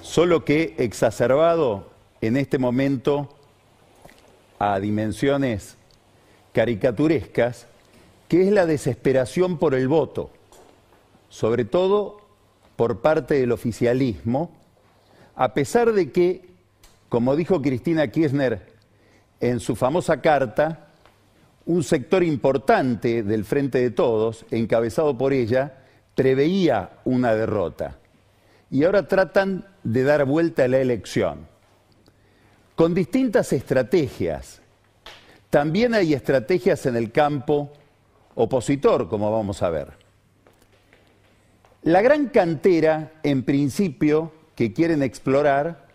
solo que exacerbado en este momento a dimensiones caricaturescas, que es la desesperación por el voto, sobre todo por parte del oficialismo, a pesar de que, como dijo Cristina Kirchner en su famosa carta, un sector importante del Frente de Todos, encabezado por ella, preveía una derrota. Y ahora tratan de dar vuelta a la elección. Con distintas estrategias. También hay estrategias en el campo opositor, como vamos a ver. La gran cantera, en principio, que quieren explorar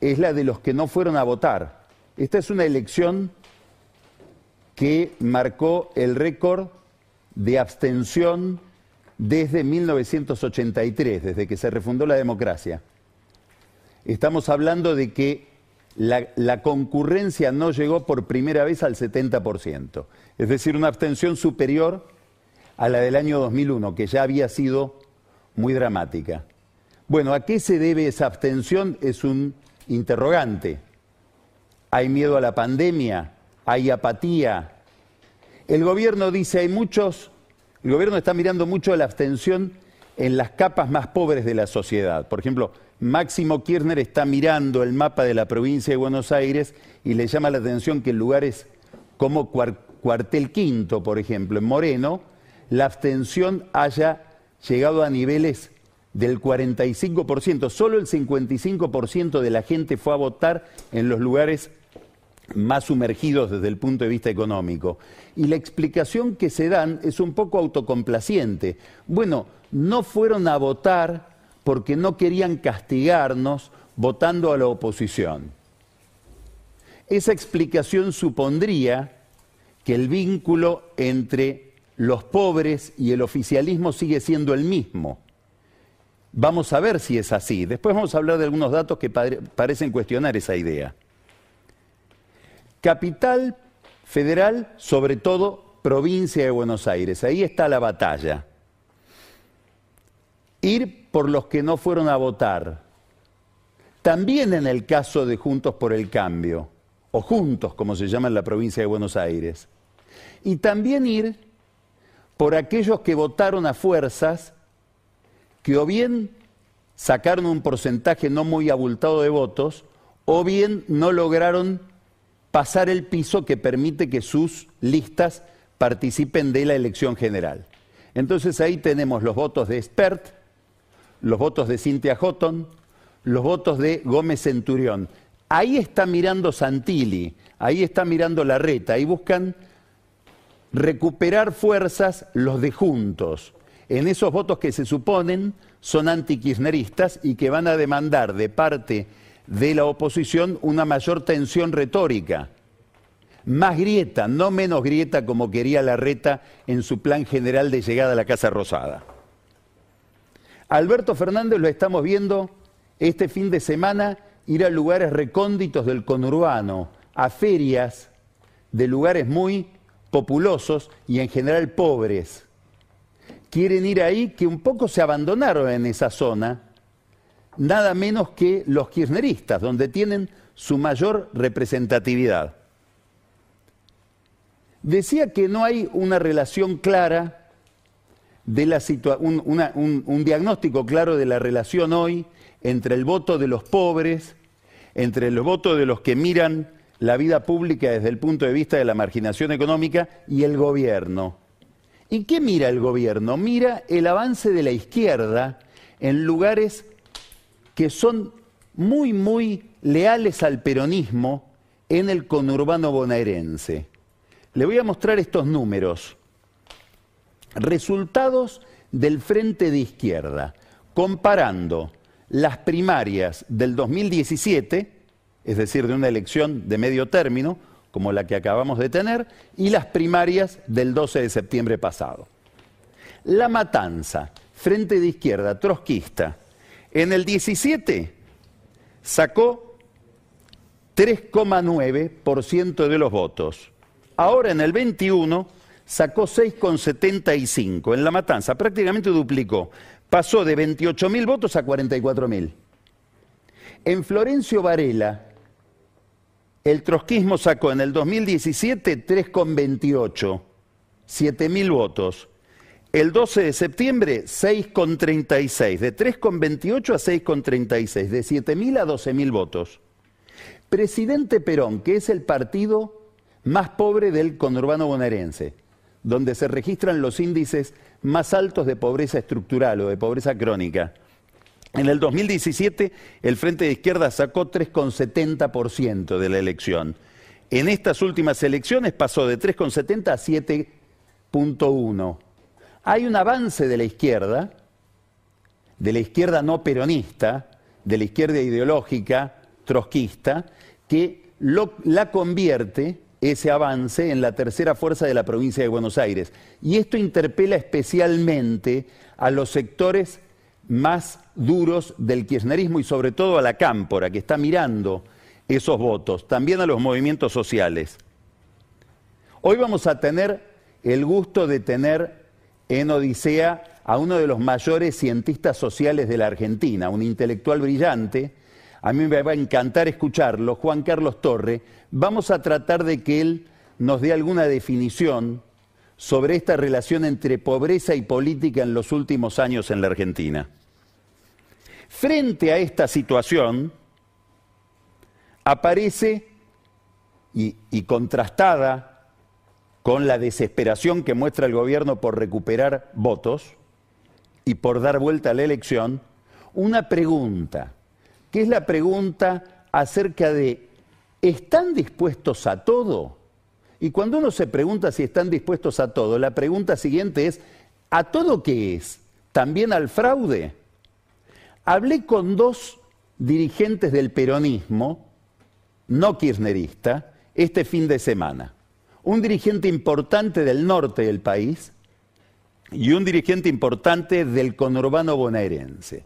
es la de los que no fueron a votar. Esta es una elección que marcó el récord de abstención desde 1983, desde que se refundó la democracia. Estamos hablando de que la, concurrencia no llegó por primera vez al 70%, es decir, una abstención superior a la del año 2001, que ya había sido muy dramática. Bueno, ¿a qué se debe esa abstención? Es un interrogante. ¿Hay miedo a la pandemia? ¿Hay apatía? El gobierno dice, hay muchos el gobierno está mirando mucho la abstención en las capas más pobres de la sociedad. Por ejemplo, Máximo Kirchner está mirando el mapa de la provincia de Buenos Aires y le llama la atención que en lugares como Cuartel Quinto, por ejemplo, en Moreno, la abstención haya llegado a niveles del 45%. Solo el 55% de la gente fue a votar en los lugares más sumergidos desde el punto de vista económico. Y la explicación que se dan es un poco autocomplaciente. Bueno, no fueron a votar porque no querían castigarnos votando a la oposición. Esa explicación supondría que el vínculo entre los pobres y el oficialismo sigue siendo el mismo. Vamos a ver si es así. Después vamos a hablar de algunos datos que parecen cuestionar esa idea. Capital federal, sobre todo provincia de Buenos Aires. Ahí está la batalla. Ir por los que no fueron a votar. También en el caso de Juntos por el Cambio, o Juntos, como se llama en la provincia de Buenos Aires. Y también ir por aquellos que votaron a fuerzas, que o bien sacaron un porcentaje no muy abultado de votos, o bien no lograron pasar el piso que permite que sus listas participen de la elección general. Entonces ahí tenemos los votos de Spert, los votos de Cintia Houghton, los votos de Gómez Centurión. Ahí está mirando Santilli, ahí está mirando Larreta, ahí buscan recuperar fuerzas los de Juntos, en esos votos que se suponen son antikirchneristas y que van a demandar de parte de la oposición una mayor tensión retórica. Más grieta, no menos grieta como quería Larreta en su plan general de llegada a la Casa Rosada. Alberto Fernández lo estamos viendo este fin de semana ir a lugares recónditos del conurbano, a ferias de lugares muy populosos y en general pobres. Quieren ir ahí que un poco se abandonaron en esa zona nada menos que los kirchneristas, donde tienen su mayor representatividad. Decía que no hay una relación clara de la un, un, diagnóstico claro de la relación hoy entre el voto de los pobres, entre el voto de los que miran la vida pública desde el punto de vista de la marginación económica y el gobierno. ¿Y qué mira el gobierno? Mira el avance de la izquierda en lugares que son muy, muy leales al peronismo en el conurbano bonaerense. Le voy a mostrar estos números. Resultados del Frente de Izquierda, comparando las primarias del 2017, es decir, de una elección de medio término, como la que acabamos de tener, y las primarias del 12 de septiembre pasado. La matanza, Frente de Izquierda, trotskista, en el 17 sacó 3,9% de los votos. Ahora en el 21 sacó 6,75 en la matanza, prácticamente duplicó. pasó de 28.000 votos a 44.000. En Florencio Varela, el trotskismo sacó en el 2017 3,28, 7.000 votos. El 12 de septiembre, 6,36, de 3,28 a 6,36, de 7.000 a 12.000 votos. Presidente Perón, que es el partido más pobre del conurbano bonaerense, donde se registran los índices más altos de pobreza estructural o de pobreza crónica. En el 2017 el Frente de Izquierda sacó 3,70% de la elección. En estas últimas elecciones pasó de 3,70 a 7,1. Hay un avance de la izquierda, de la izquierda no peronista, de la izquierda ideológica, trotskista, que la convierte ese avance en la tercera fuerza de la provincia de Buenos Aires. Y esto interpela especialmente a los sectores más duros del kirchnerismo y sobre todo a la cámpora, que está mirando esos votos, también a los movimientos sociales. Hoy vamos a tener el gusto de tener en Odisea a uno de los mayores cientistas sociales de la Argentina, un intelectual brillante, a mí me va a encantar escucharlo, Juan Carlos Torre. Vamos a tratar de que él nos dé alguna definición sobre esta relación entre pobreza y política en los últimos años en la Argentina. Frente a esta situación, aparece y, y, contrastada con la desesperación que muestra el gobierno por recuperar votos y por dar vuelta a la elección, una pregunta que es la pregunta acerca de, ¿están dispuestos a todo? Y cuando uno se pregunta si están dispuestos a todo, la pregunta siguiente es, ¿a todo qué es? ¿También al fraude? Hablé con dos dirigentes del peronismo, no kirchnerista, este fin de semana. Un dirigente importante del norte del país y un dirigente importante del conurbano bonaerense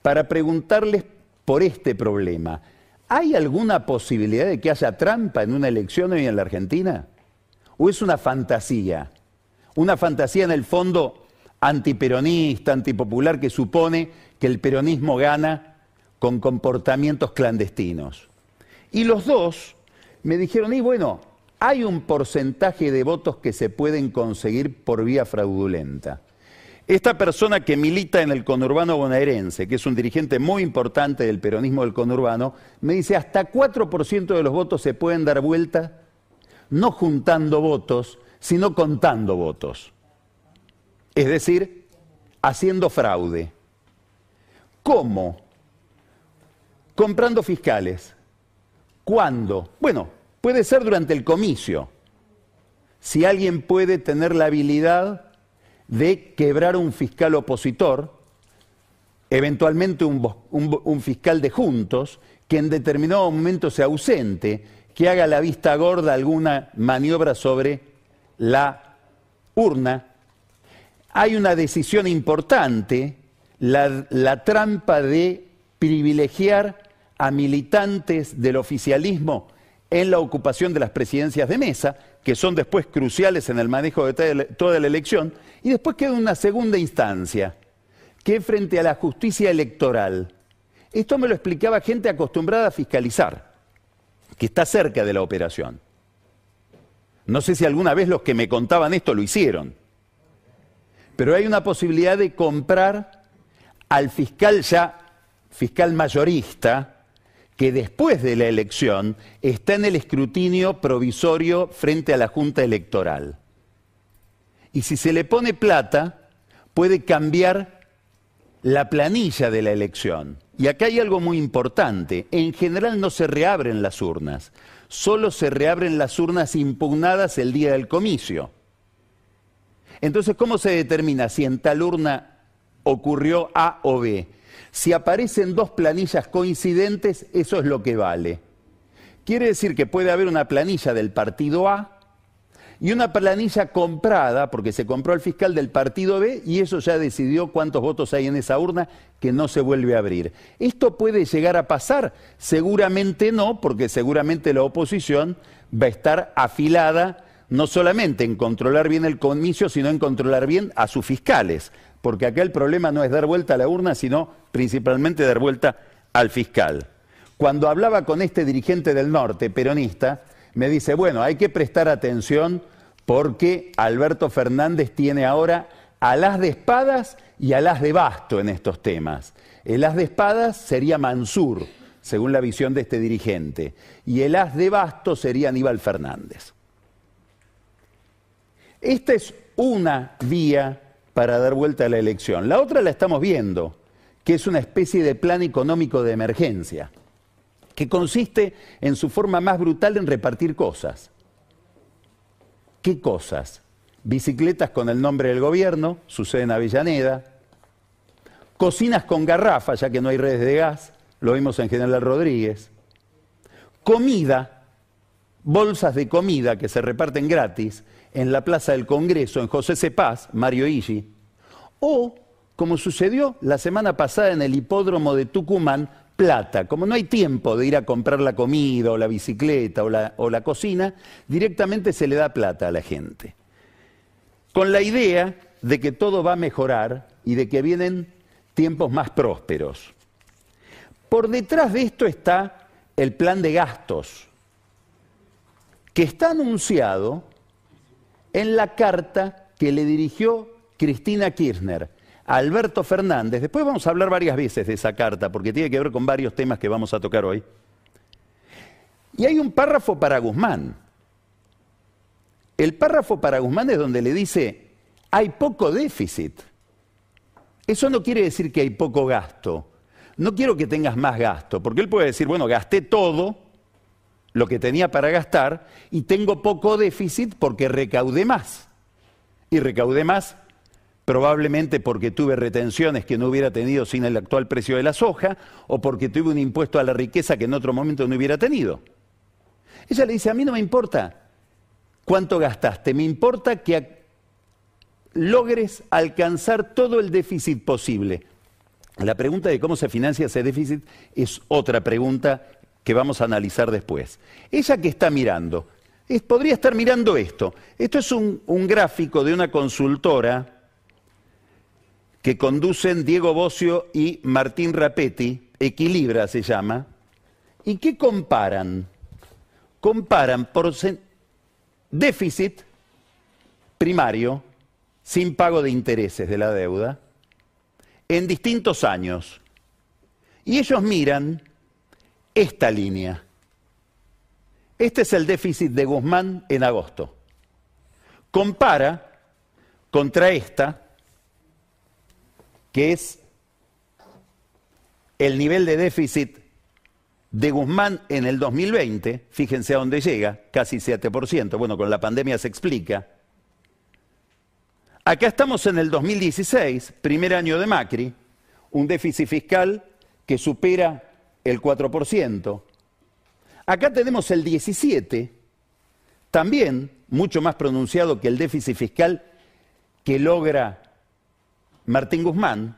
para preguntarles por este problema. ¿Hay alguna posibilidad de que haya trampa en una elección hoy en la Argentina? ¿O es una fantasía? Una fantasía en el fondo antiperonista, antipopular, que supone que el peronismo gana con comportamientos clandestinos. Y los dos me dijeron, y bueno, hay un porcentaje de votos que se pueden conseguir por vía fraudulenta. Esta persona que milita en el conurbano bonaerense, que es un dirigente muy importante del peronismo del conurbano, me dice hasta 4% de los votos se pueden dar vuelta, no juntando votos, sino contando votos. Es decir, haciendo fraude. ¿Cómo? Comprando fiscales. ¿Cuándo? Bueno, puede ser durante el comicio. Si alguien puede tener la habilidad de quebrar un fiscal opositor, eventualmente un, fiscal de juntos, que en determinado momento se ausente, que haga la vista gorda alguna maniobra sobre la urna. Hay una decisión importante, la, la trampa de privilegiar a militantes del oficialismo en la ocupación de las presidencias de mesa, que son después cruciales en el manejo de toda la elección, y después queda una segunda instancia, que frente a la justicia electoral. Esto me lo explicaba gente acostumbrada a fiscalizar, que está cerca de la operación. No sé si alguna vez los que me contaban esto lo hicieron, pero hay una posibilidad de comprar al fiscal ya, fiscal mayorista, que después de la elección está en el escrutinio provisorio frente a la Junta Electoral. Y si se le pone plata, puede cambiar la planilla de la elección. Y acá hay algo muy importante. En general no se reabren las urnas, solo se reabren las urnas impugnadas el día del comicio. Entonces, ¿cómo se determina si en tal urna ocurrió A o B? Si aparecen dos planillas coincidentes, eso es lo que vale. Quiere decir que puede haber una planilla del partido A y una planilla comprada, porque se compró el fiscal del partido B y eso ya decidió cuántos votos hay en esa urna que no se vuelve a abrir. ¿Esto puede llegar a pasar? Seguramente no, porque seguramente la oposición va a estar afilada no solamente en controlar bien el comicio, sino en controlar bien a sus fiscales porque acá el problema no es dar vuelta a la urna, sino principalmente dar vuelta al fiscal. Cuando hablaba con este dirigente del norte, peronista, me dice, bueno, hay que prestar atención porque Alberto Fernández tiene ahora alas de espadas y alas de basto en estos temas. El as de espadas sería Mansur, según la visión de este dirigente, y el as de basto sería Aníbal Fernández. Esta es una vía para dar vuelta a la elección. La otra la estamos viendo, que es una especie de plan económico de emergencia, que consiste en su forma más brutal en repartir cosas. ¿Qué cosas? Bicicletas con el nombre del gobierno, sucede en Avellaneda, cocinas con garrafa, ya que no hay redes de gas, lo vimos en General Rodríguez, comida, bolsas de comida que se reparten gratis, en la Plaza del Congreso, en José Cepaz, Mario Illi, o, como sucedió la semana pasada en el hipódromo de Tucumán, plata. Como no hay tiempo de ir a comprar la comida o la bicicleta o la, o la cocina, directamente se le da plata a la gente. Con la idea de que todo va a mejorar y de que vienen tiempos más prósperos. Por detrás de esto está el plan de gastos, que está anunciado en la carta que le dirigió Cristina Kirchner a Alberto Fernández. Después vamos a hablar varias veces de esa carta, porque tiene que ver con varios temas que vamos a tocar hoy. Y hay un párrafo para Guzmán. El párrafo para Guzmán es donde le dice, hay poco déficit. Eso no quiere decir que hay poco gasto. No quiero que tengas más gasto, porque él puede decir, bueno, gasté todo, lo que tenía para gastar y tengo poco déficit porque recaudé más. Y recaudé más probablemente porque tuve retenciones que no hubiera tenido sin el actual precio de la soja o porque tuve un impuesto a la riqueza que en otro momento no hubiera tenido. Ella le dice, a mí no me importa cuánto gastaste, me importa que logres alcanzar todo el déficit posible. La pregunta de cómo se financia ese déficit es otra pregunta que vamos a analizar después. Ella que está mirando, podría estar mirando esto. Esto es un, un gráfico de una consultora que conducen Diego Bocio y Martín Rapetti, Equilibra se llama, y que comparan, comparan por déficit primario, sin pago de intereses de la deuda, en distintos años. Y ellos miran esta línea. Este es el déficit de Guzmán en agosto. Compara contra esta, que es el nivel de déficit de Guzmán en el 2020, fíjense a dónde llega, casi 7%, bueno, con la pandemia se explica. Acá estamos en el 2016, primer año de Macri, un déficit fiscal que supera el 4%. Acá tenemos el 17, también mucho más pronunciado que el déficit fiscal que logra Martín Guzmán,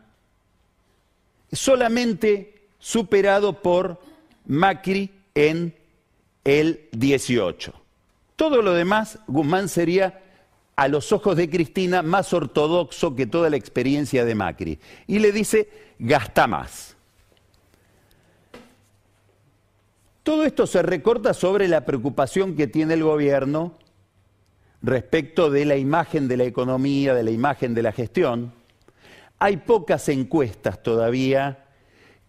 solamente superado por Macri en el 18. Todo lo demás, Guzmán sería a los ojos de Cristina más ortodoxo que toda la experiencia de Macri. Y le dice, gasta más. Todo esto se recorta sobre la preocupación que tiene el gobierno respecto de la imagen de la economía, de la imagen de la gestión. Hay pocas encuestas todavía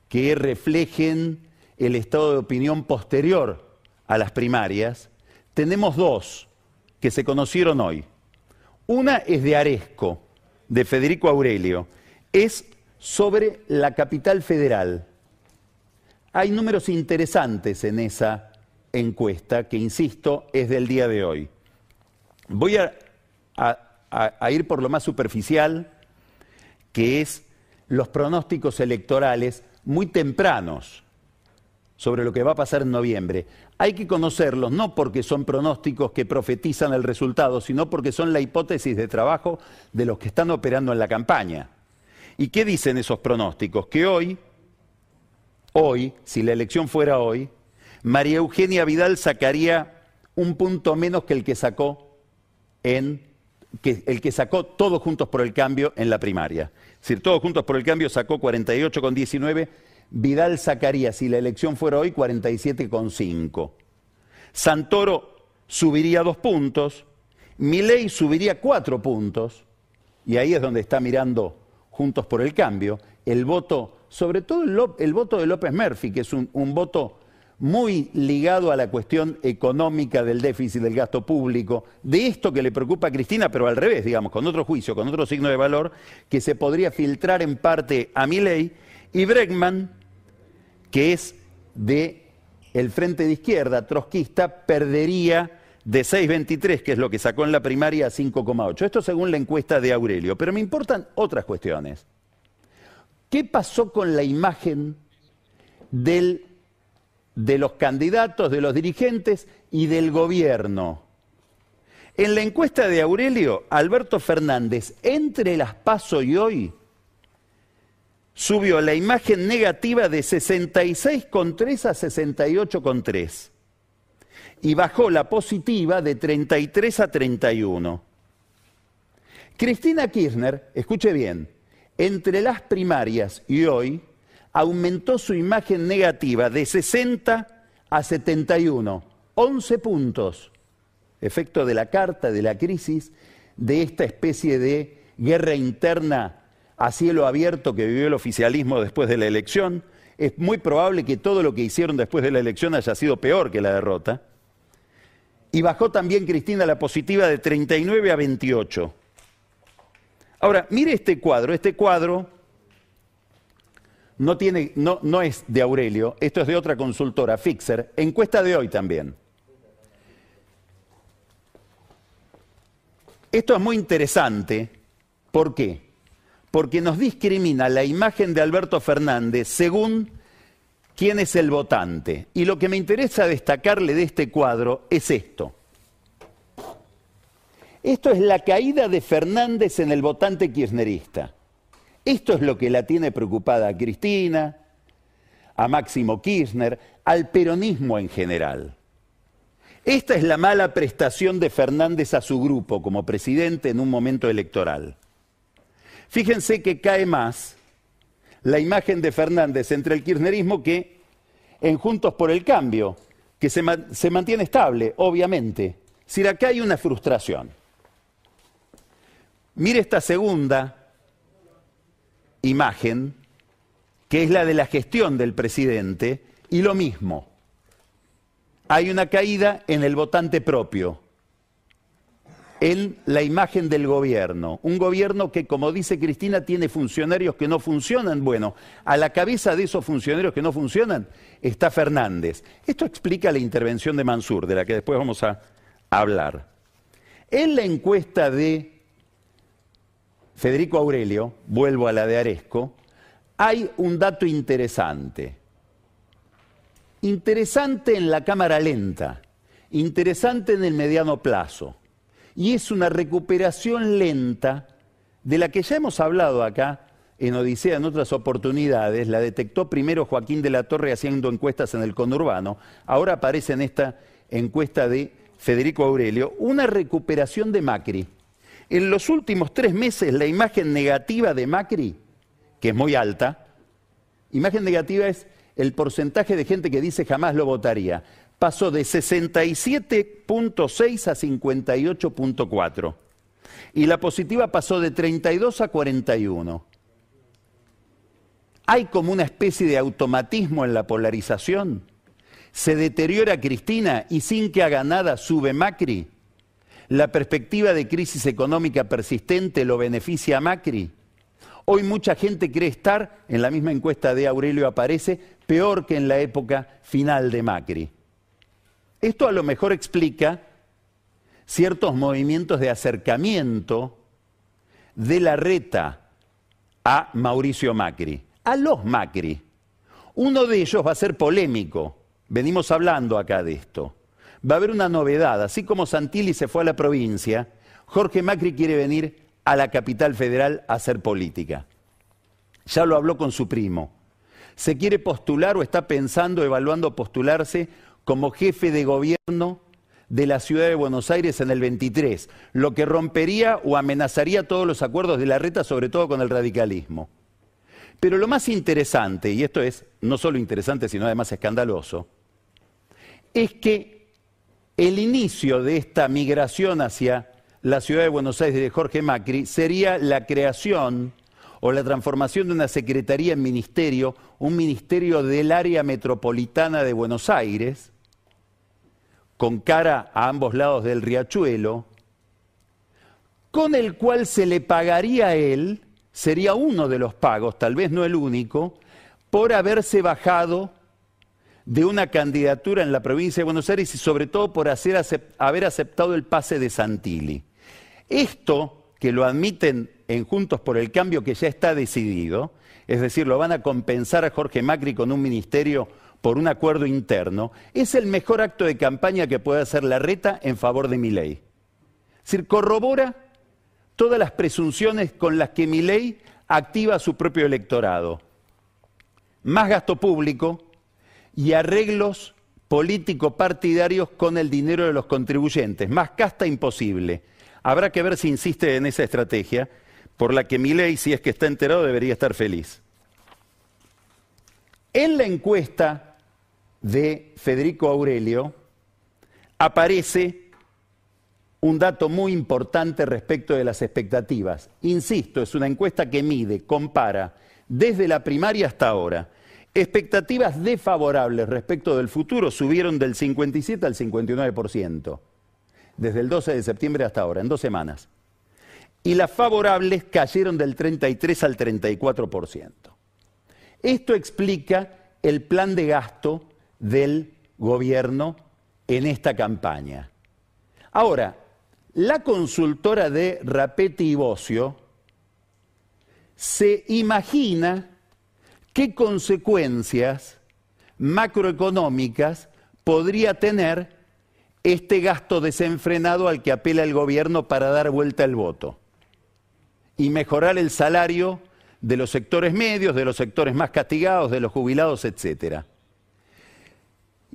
que reflejen el estado de opinión posterior a las primarias. Tenemos dos que se conocieron hoy. Una es de Aresco, de Federico Aurelio. Es sobre la capital federal. Hay números interesantes en esa encuesta que, insisto, es del día de hoy. Voy a, ir por lo más superficial, que es los pronósticos electorales muy tempranos sobre lo que va a pasar en noviembre. Hay que conocerlos no porque son pronósticos que profetizan el resultado, sino porque son la hipótesis de trabajo de los que están operando en la campaña. ¿Y qué dicen esos pronósticos? Que hoy hoy, si la elección fuera hoy, María Eugenia Vidal sacaría un punto menos que el que sacó en que, el que sacó todos juntos por el cambio en la primaria. Es decir, todos juntos por el cambio sacó 48,19, Vidal sacaría, si la elección fuera hoy, 47,5. Santoro subiría dos puntos, Milei subiría cuatro puntos, y ahí es donde está mirando Juntos por el Cambio, el voto, sobre todo el, voto de López Murphy, que es un, voto muy ligado a la cuestión económica del déficit del gasto público, de esto que le preocupa a Cristina, pero al revés, digamos, con otro juicio, con otro signo de valor, que se podría filtrar en parte a Milei, y Bregman, que es de el frente de izquierda trotskista, perdería de 6,23, que es lo que sacó en la primaria, a 5,8. Esto según la encuesta de Aurelio. Pero me importan otras cuestiones. ¿Qué pasó con la imagen de los candidatos, de los dirigentes y del gobierno. En la encuesta de Aurelio, Alberto Fernández, entre las PASO y hoy, subió la imagen negativa de 66,3 a 68,3 y bajó la positiva de 33 a 31. Cristina Kirchner, escuche bien, entre las primarias y hoy, aumentó su imagen negativa de 60 a 71, 11 puntos. Efecto de la carta, de la crisis, de esta especie de guerra interna a cielo abierto que vivió el oficialismo después de la elección. Es muy probable que todo lo que hicieron después de la elección haya sido peor que la derrota. Y bajó también Cristina la positiva de 39 a 28. Ahora, mire este cuadro. Este cuadro no, es de Aurelio, esto es de otra consultora, Fixer, encuesta de hoy también. Esto es muy interesante, ¿por qué? Porque nos discrimina la imagen de Alberto Fernández según quién es el votante. Y lo que me interesa destacarle de este cuadro es esto. Esto es la caída de Fernández en el votante kirchnerista. Esto es lo que la tiene preocupada a Cristina, a Máximo Kirchner, al peronismo en general. Esta es la mala prestación de Fernández a su grupo como presidente en un momento electoral. Fíjense que cae más la imagen de Fernández entre el kirchnerismo que en Juntos por el Cambio, que se, mantiene estable, obviamente. Si acá hay una frustración. Mire esta segunda imagen, que es la de la gestión del presidente, y lo mismo. Hay una caída en el votante propio, en la imagen del gobierno. Un gobierno que, como dice Cristina, tiene funcionarios que no funcionan. Bueno, a la cabeza de esos funcionarios que no funcionan está Fernández. Esto explica la intervención de Mansur, de la que después vamos a hablar. En la encuesta de Federico Aurelio, vuelvo a la de Aresco, hay un dato interesante. Interesante en la cámara lenta, interesante en el mediano plazo. Y es una recuperación lenta de la que ya hemos hablado acá en Odisea en otras oportunidades. La detectó primero Joaquín de la Torre haciendo encuestas en el conurbano. Ahora aparece en esta encuesta de Federico Aurelio una recuperación de Macri. En los últimos tres meses la imagen negativa de Macri, que es muy alta, imagen negativa es el porcentaje de gente que dice jamás lo votaría, pasó de 67.6 a 58.4 y la positiva pasó de 32 a 41. Hay como una especie de automatismo en la polarización. Se deteriora Cristina y sin que haga nada sube Macri. ¿La perspectiva de crisis económica persistente lo beneficia a Macri? Hoy mucha gente cree estar, en la misma encuesta de Aurelio aparece, peor que en la época final de Macri. Esto a lo mejor explica ciertos movimientos de acercamiento de la reta a Mauricio Macri, a los Macri. Uno de ellos va a ser polémico, venimos hablando acá de esto va a haber una novedad. Así como Santilli se fue a la provincia, Jorge Macri quiere venir a la capital federal a hacer política. Ya lo habló con su primo. Se quiere postular o está pensando, evaluando postularse como jefe de gobierno de la ciudad de Buenos Aires en el 23, lo que rompería o amenazaría todos los acuerdos de la reta, sobre todo con el radicalismo. Pero lo más interesante, y esto es no solo interesante, sino además escandaloso, es que el inicio de esta migración hacia la ciudad de Buenos Aires de Jorge Macri sería la creación o la transformación de una secretaría en ministerio, un ministerio del área metropolitana de Buenos Aires, con cara a ambos lados del riachuelo, con el cual se le pagaría a él, sería uno de los pagos, tal vez no el único, por haberse bajado de una candidatura en la provincia de Buenos Aires y sobre todo por haber aceptado el pase de Santilli. Esto, que lo admiten en Juntos por el Cambio que ya está decidido, es decir, lo van a compensar a Jorge Macri con un ministerio por un acuerdo interno, es el mejor acto de campaña que puede hacer la reta en favor de mi ley. Es decir, corrobora todas las presunciones con las que mi ley activa su propio electorado. Más gasto público y arreglos político-partidarios con el dinero de los contribuyentes. Más casta imposible. Habrá que ver si insiste en esa estrategia por la que ley, si es que está enterado, debería estar feliz. En la encuesta de Federico Aurelio aparece un dato muy importante respecto de las expectativas. Insisto, es una encuesta que mide, compara desde la primaria hasta ahora. Expectativas desfavorables respecto del futuro subieron del 57 al 59%, desde el 12 de septiembre hasta ahora, en dos semanas y las favorables cayeron del 33 al 34%. Esto explica el plan de gasto del gobierno en esta campaña. Ahora, la consultora de Rapetti y Bocio se imagina qué consecuencias macroeconómicas podría tener este gasto desenfrenado al que apela el gobierno para dar vuelta al voto y mejorar el salario de los sectores medios, de los sectores más castigados, de los jubilados, etc.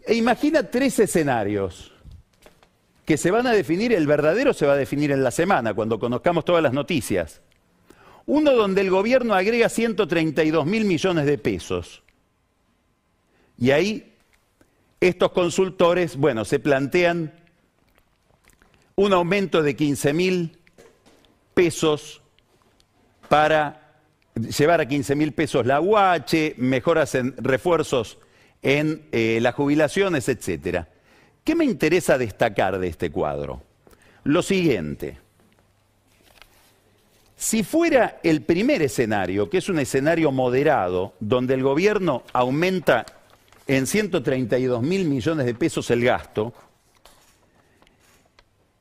E imagina tres escenarios que se van a definir, el verdadero se va a definir en la semana, cuando conozcamos todas las noticias. Uno donde el gobierno agrega 132 mil millones de pesos. Y ahí estos consultores, bueno, se plantean un aumento de 15 mil pesos para llevar a 15 mil pesos la UH, mejoras en refuerzos en eh, las jubilaciones, etc. ¿Qué me interesa destacar de este cuadro? Lo siguiente. Si fuera el primer escenario, que es un escenario moderado, donde el gobierno aumenta en 132 mil millones de pesos el gasto,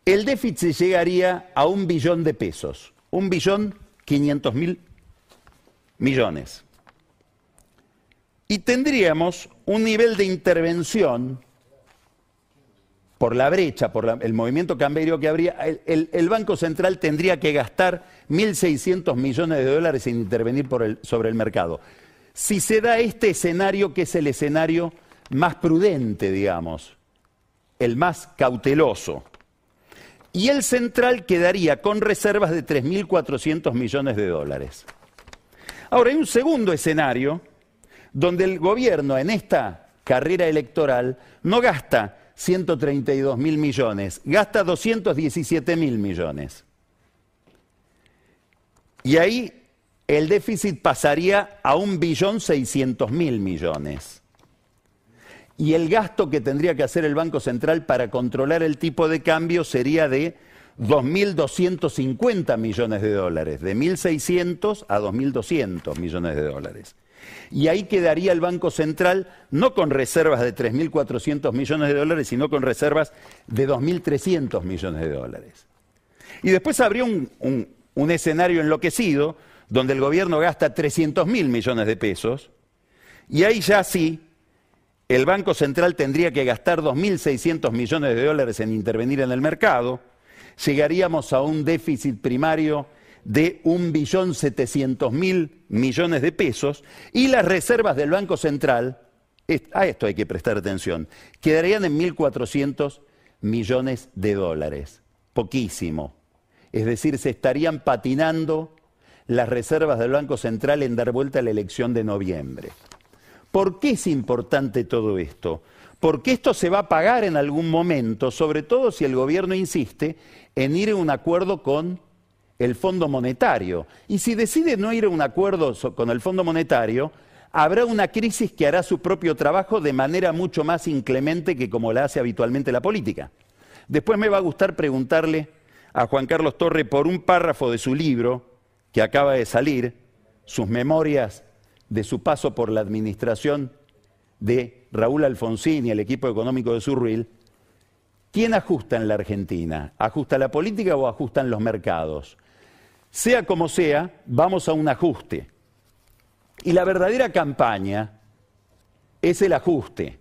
el déficit llegaría a un billón de pesos. Un billón 500 mil millones. Y tendríamos un nivel de intervención por la brecha, por el movimiento cambiario que habría, el, Banco Central tendría que gastar 1.600 millones de dólares sin intervenir sobre el mercado. Si se da este escenario, que es el escenario más prudente, digamos, el más cauteloso, y el central quedaría con reservas de 3.400 millones de dólares. Ahora, hay un segundo escenario donde el gobierno en esta carrera electoral no gasta 132 mil millones, gasta 217 mil millones. Y ahí el déficit pasaría a un billón mil millones y el gasto que tendría que hacer el Banco Central para controlar el tipo de cambio sería de 2.250 millones de dólares, de 1.600 a 2.200 millones de dólares. Y ahí quedaría el Banco Central no con reservas de 3.400 millones de dólares, sino con reservas de 2.300 millones de dólares. Y después habría un, un escenario enloquecido donde el gobierno gasta 300.000 millones de pesos, y ahí ya sí el Banco Central tendría que gastar 2.600 millones de dólares en intervenir en el mercado, llegaríamos a un déficit primario de 1.700.000 millones de pesos y las reservas del Banco Central, a esto hay que prestar atención, quedarían en 1.400 millones de dólares. Poquísimo. Es decir, se estarían patinando las reservas del Banco Central en dar vuelta a la elección de noviembre. ¿Por qué es importante todo esto? Porque esto se va a pagar en algún momento, sobre todo si el gobierno insiste en ir a un acuerdo con el Fondo Monetario. Y si decide no ir a un acuerdo con el Fondo Monetario, habrá una crisis que hará su propio trabajo de manera mucho más inclemente que como la hace habitualmente la política. Después me va a gustar preguntarle a Juan Carlos Torre por un párrafo de su libro que acaba de salir, sus memorias de su paso por la administración de Raúl Alfonsín y el equipo económico de Surruil, ¿quién ajusta en la Argentina? ¿Ajusta la política o ajustan los mercados? Sea como sea, vamos a un ajuste. Y la verdadera campaña es el ajuste.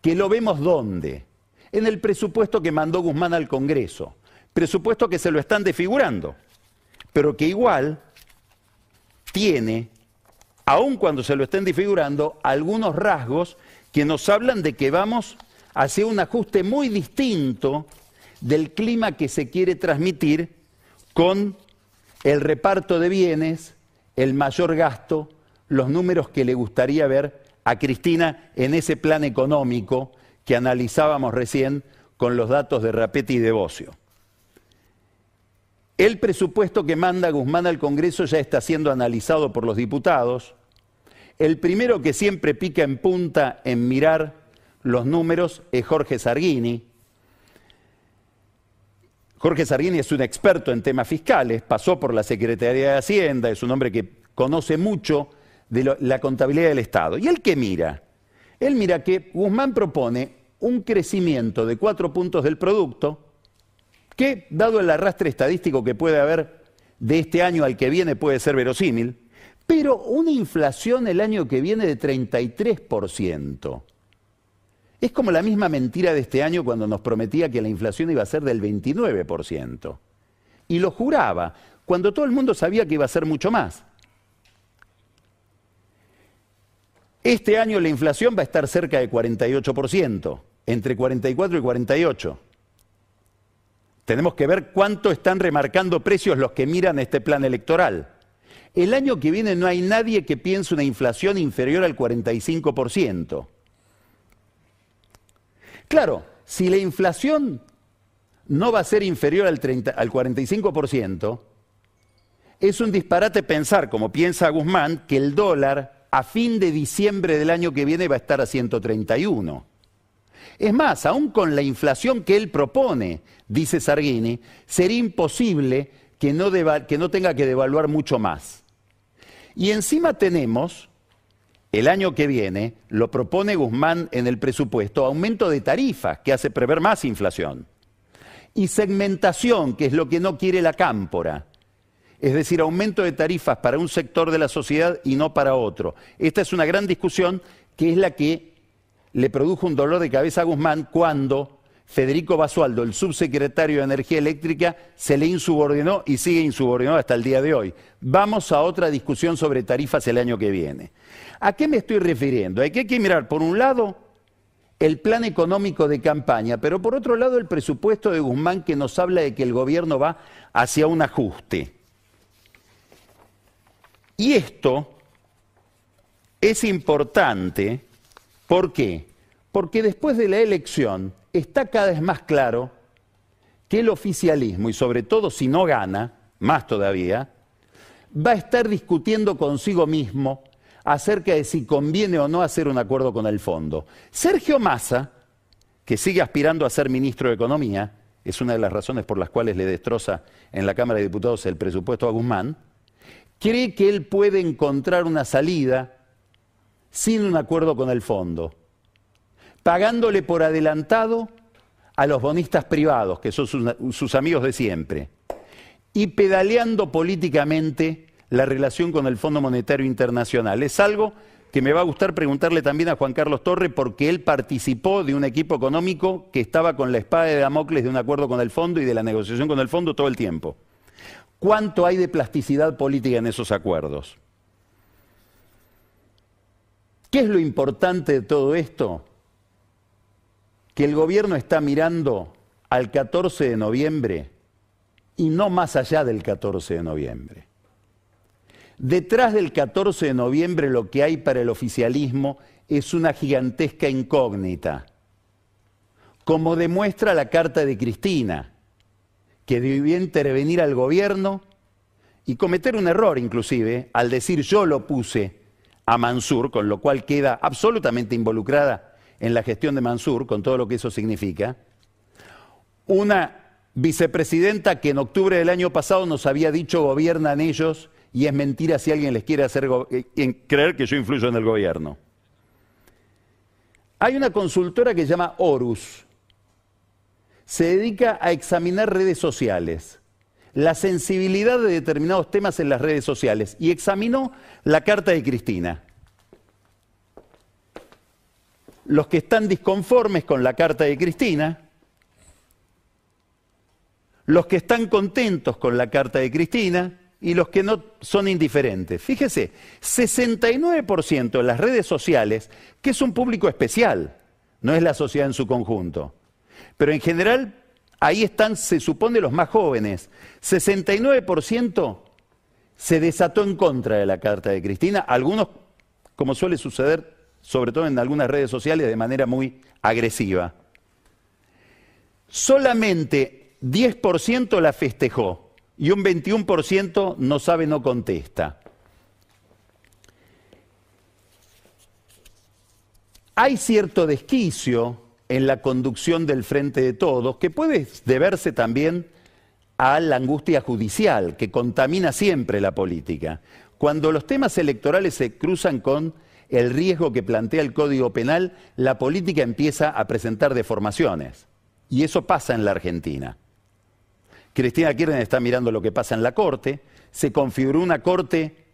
Que lo vemos dónde? En el presupuesto que mandó Guzmán al Congreso. Presupuesto que se lo están desfigurando, pero que igual tiene, aun cuando se lo estén desfigurando, algunos rasgos que nos hablan de que vamos hacia un ajuste muy distinto del clima que se quiere transmitir con el reparto de bienes, el mayor gasto, los números que le gustaría ver a Cristina en ese plan económico que analizábamos recién con los datos de Rapetti y de Bocio. El presupuesto que manda Guzmán al Congreso ya está siendo analizado por los diputados. El primero que siempre pica en punta en mirar los números es Jorge Sargini, Jorge Sargini es un experto en temas fiscales, pasó por la Secretaría de Hacienda, es un hombre que conoce mucho de la contabilidad del Estado. ¿Y él qué mira? Él mira que Guzmán propone un crecimiento de cuatro puntos del producto, que, dado el arrastre estadístico que puede haber de este año al que viene, puede ser verosímil, pero una inflación el año que viene de 33%. Es como la misma mentira de este año cuando nos prometía que la inflación iba a ser del 29%. Y lo juraba, cuando todo el mundo sabía que iba a ser mucho más. Este año la inflación va a estar cerca de 48%, entre 44 y 48. Tenemos que ver cuánto están remarcando precios los que miran este plan electoral. El año que viene no hay nadie que piense una inflación inferior al 45%. Claro, si la inflación no va a ser inferior al, 45%, es un disparate pensar, como piensa Guzmán, que el dólar a fin de diciembre del año que viene va a estar a 131. Es más, aún con la inflación que él propone, dice Sargini, sería imposible que no, que no tenga que devaluar mucho más. Y encima tenemos el año que viene, lo propone Guzmán en el presupuesto, aumento de tarifas, que hace prever más inflación. Y segmentación, que es lo que no quiere la cámpora. Es decir, aumento de tarifas para un sector de la sociedad y no para otro. Esta es una gran discusión que es la que le produjo un dolor de cabeza a Guzmán cuando Federico Basualdo, el subsecretario de Energía Eléctrica, se le insubordinó y sigue insubordinado hasta el día de hoy. Vamos a otra discusión sobre tarifas el año que viene. ¿A qué me estoy refiriendo? Hay que mirar, por un lado, el plan económico de campaña, pero por otro lado el presupuesto de Guzmán que nos habla de que el gobierno va hacia un ajuste. Y esto es importante, ¿por qué? Porque después de la elección, está cada vez más claro que el oficialismo, y sobre todo si no gana, más todavía, va a estar discutiendo consigo mismo acerca de si conviene o no hacer un acuerdo con el fondo. Sergio Massa, que sigue aspirando a ser ministro de Economía, es una de las razones por las cuales le destroza en la Cámara de Diputados el presupuesto a Guzmán, cree que él puede encontrar una salida sin un acuerdo con el fondo pagándole por adelantado a los bonistas privados, que son sus, amigos de siempre, y pedaleando políticamente la relación con el Fondo Monetario Internacional. Es algo que me va a gustar preguntarle también a Juan Carlos Torre porque él participó de un equipo económico que estaba con la espada de Damocles de un acuerdo con el fondo y de la negociación con el fondo todo el tiempo. ¿Cuánto hay de plasticidad política en esos acuerdos? ¿Qué es lo importante de todo esto? que el gobierno está mirando al 14 de noviembre y no más allá del 14 de noviembre. Detrás del 14 de noviembre lo que hay para el oficialismo es una gigantesca incógnita, como demuestra la carta de Cristina, que debió intervenir al gobierno y cometer un error inclusive al decir yo lo puse a Mansur, con lo cual queda absolutamente involucrada en la gestión de Mansur, con todo lo que eso significa, una vicepresidenta que en octubre del año pasado nos había dicho gobiernan ellos y es mentira si alguien les quiere hacer eh, creer que yo influyo en el gobierno. Hay una consultora que se llama Horus. Se dedica a examinar redes sociales, la sensibilidad de determinados temas en las redes sociales y examinó la carta de Cristina. Los que están disconformes con la carta de Cristina los que están contentos con la carta de Cristina y los que no son indiferentes. Fíjese, 69% de las redes sociales, que es un público especial, no es la sociedad en su conjunto, pero en general ahí están, se supone, los más jóvenes. 69% se desató en contra de la carta de Cristina, algunos, como suele suceder, sobre todo en algunas redes sociales, de manera muy agresiva. Solamente 10% la festejó y un 21% no sabe, no contesta. Hay cierto desquicio en la conducción del Frente de Todos que puede deberse también a la angustia judicial que contamina siempre la política. Cuando los temas electorales se cruzan con el riesgo que plantea el Código Penal, la política empieza a presentar deformaciones. Y eso pasa en la Argentina. Cristina Kirchner está mirando lo que pasa en la Corte, se configuró una Corte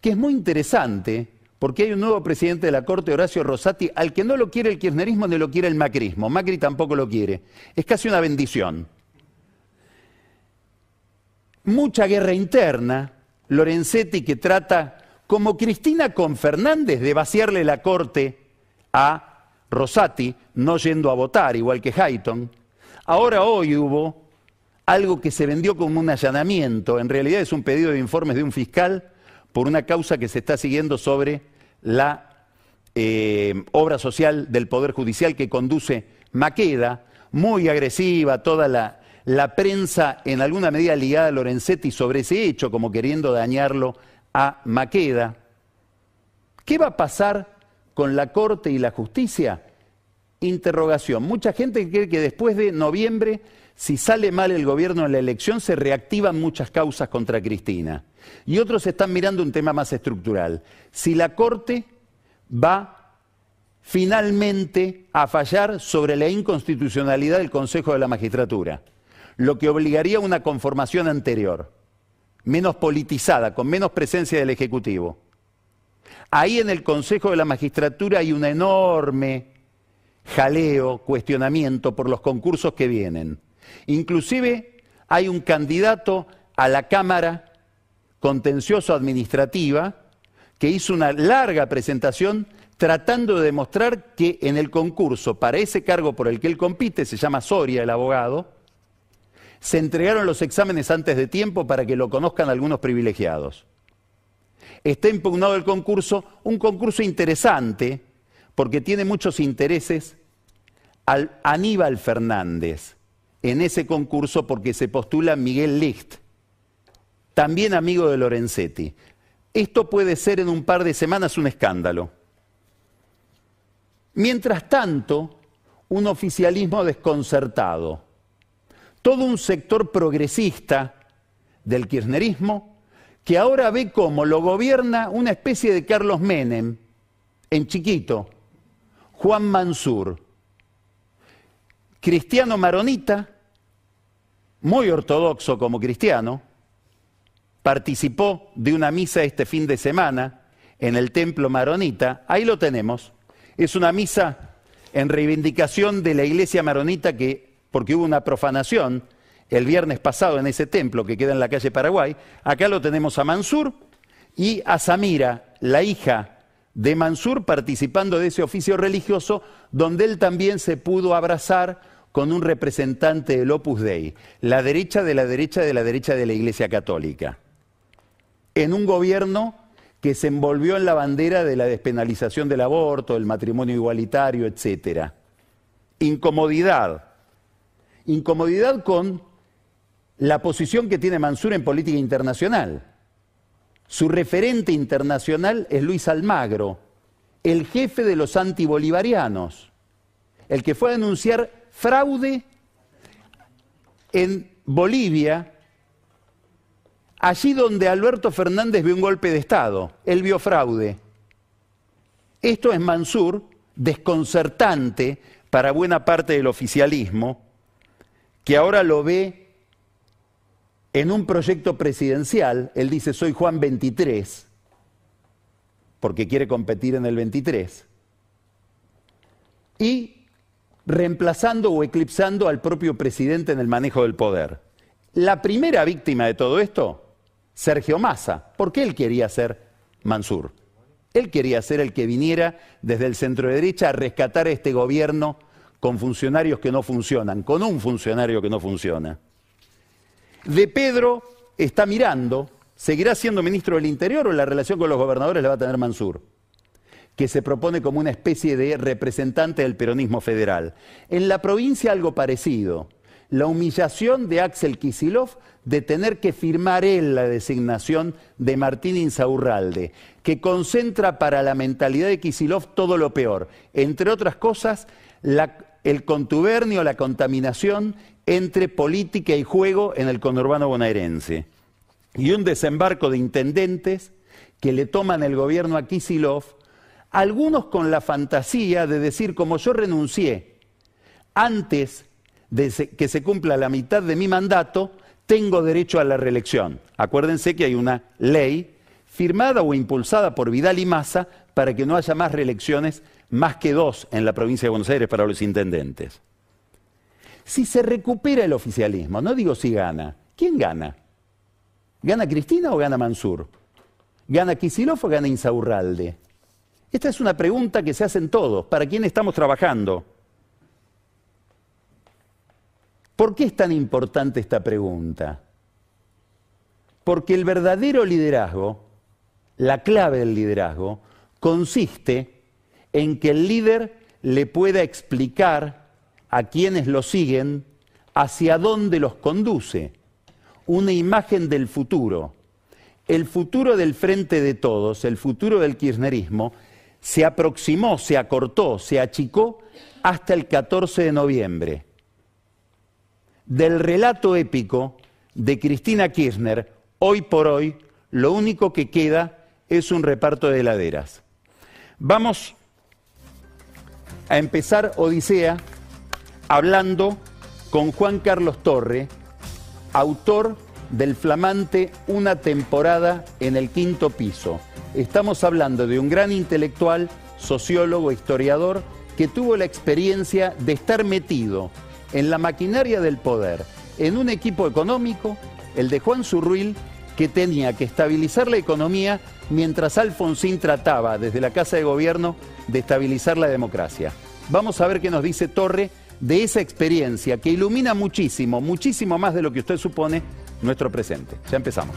que es muy interesante, porque hay un nuevo presidente de la Corte, Horacio Rosati, al que no lo quiere el kirchnerismo ni lo quiere el macrismo. Macri tampoco lo quiere. Es casi una bendición. Mucha guerra interna, Lorenzetti que trata, como Cristina con Fernández, de vaciarle la Corte a Rosati, no yendo a votar, igual que Hayton. Ahora hoy hubo algo que se vendió como un allanamiento, en realidad es un pedido de informes de un fiscal por una causa que se está siguiendo sobre la eh, obra social del Poder Judicial que conduce Maqueda, muy agresiva, toda la, la prensa en alguna medida ligada a Lorenzetti sobre ese hecho, como queriendo dañarlo a Maqueda. ¿Qué va a pasar con la Corte y la Justicia? Interrogación. Mucha gente cree que después de noviembre si sale mal el gobierno en la elección, se reactivan muchas causas contra Cristina. Y otros están mirando un tema más estructural. Si la Corte va finalmente a fallar sobre la inconstitucionalidad del Consejo de la Magistratura, lo que obligaría a una conformación anterior, menos politizada, con menos presencia del Ejecutivo. Ahí en el Consejo de la Magistratura hay un enorme jaleo, cuestionamiento por los concursos que vienen. Inclusive hay un candidato a la Cámara Contencioso Administrativa que hizo una larga presentación tratando de demostrar que en el concurso para ese cargo por el que él compite, se llama Soria el abogado, se entregaron los exámenes antes de tiempo para que lo conozcan algunos privilegiados. Está impugnado el concurso, un concurso interesante, porque tiene muchos intereses al Aníbal Fernández, en ese concurso porque se postula Miguel Licht, también amigo de Lorenzetti. Esto puede ser en un par de semanas un escándalo. Mientras tanto, un oficialismo desconcertado, todo un sector progresista del kirchnerismo que ahora ve cómo lo gobierna una especie de Carlos Menem, en chiquito, Juan Mansur, cristiano maronita, muy ortodoxo como cristiano, participó de una misa este fin de semana en el templo maronita, ahí lo tenemos, es una misa en reivindicación de la iglesia maronita que, porque hubo una profanación el viernes pasado en ese templo que queda en la calle Paraguay, acá lo tenemos a Mansur y a Samira, la hija de Mansur participando de ese oficio religioso, donde él también se pudo abrazar con un representante del Opus Dei, la derecha de la derecha de la derecha de la Iglesia Católica, en un gobierno que se envolvió en la bandera de la despenalización del aborto, del matrimonio igualitario, etc. Incomodidad. Incomodidad con la posición que tiene Mansur en política internacional. Su referente internacional es Luis Almagro, el jefe de los antibolivarianos, el que fue a denunciar fraude en Bolivia, allí donde Alberto Fernández vio un golpe de Estado, él vio fraude. Esto es Mansur, desconcertante para buena parte del oficialismo, que ahora lo ve en un proyecto presidencial, él dice, soy Juan 23, porque quiere competir en el 23, y reemplazando o eclipsando al propio presidente en el manejo del poder. La primera víctima de todo esto, Sergio Massa, porque él quería ser Mansur. Él quería ser el que viniera desde el centro derecha a rescatar este gobierno con funcionarios que no funcionan, con un funcionario que no funciona. De Pedro está mirando, ¿seguirá siendo ministro del Interior o la relación con los gobernadores la va a tener Mansur? que se propone como una especie de representante del peronismo federal. En la provincia algo parecido. La humillación de Axel Kisilov de tener que firmar él la designación de Martín Insaurralde, que concentra para la mentalidad de Kisilov todo lo peor. Entre otras cosas, el contubernio, la contaminación entre política y juego en el conurbano bonaerense. Y un desembarco de intendentes que le toman el gobierno a Kisilov, algunos con la fantasía de decir, como yo renuncié antes de que se cumpla la mitad de mi mandato, tengo derecho a la reelección. Acuérdense que hay una ley firmada o impulsada por Vidal y Massa para que no haya más reelecciones, más que dos en la provincia de Buenos Aires para los intendentes. Si se recupera el oficialismo, no digo si gana, ¿quién gana? ¿Gana Cristina o gana Mansur? ¿Gana Kisilov o gana Insaurralde? Esta es una pregunta que se hacen todos. ¿Para quién estamos trabajando? ¿Por qué es tan importante esta pregunta? Porque el verdadero liderazgo, la clave del liderazgo, consiste en que el líder le pueda explicar a quienes lo siguen hacia dónde los conduce. Una imagen del futuro. El futuro del frente de todos, el futuro del kirchnerismo, se aproximó, se acortó, se achicó hasta el 14 de noviembre. Del relato épico de Cristina Kirchner, hoy por hoy, lo único que queda es un reparto de heladeras. Vamos a empezar Odisea hablando con Juan Carlos Torre, autor del flamante Una temporada en el quinto piso. Estamos hablando de un gran intelectual, sociólogo, historiador, que tuvo la experiencia de estar metido en la maquinaria del poder, en un equipo económico, el de Juan Zurruil, que tenía que estabilizar la economía mientras Alfonsín trataba desde la Casa de Gobierno de estabilizar la democracia. Vamos a ver qué nos dice Torre de esa experiencia que ilumina muchísimo, muchísimo más de lo que usted supone, nuestro presente. Ya empezamos.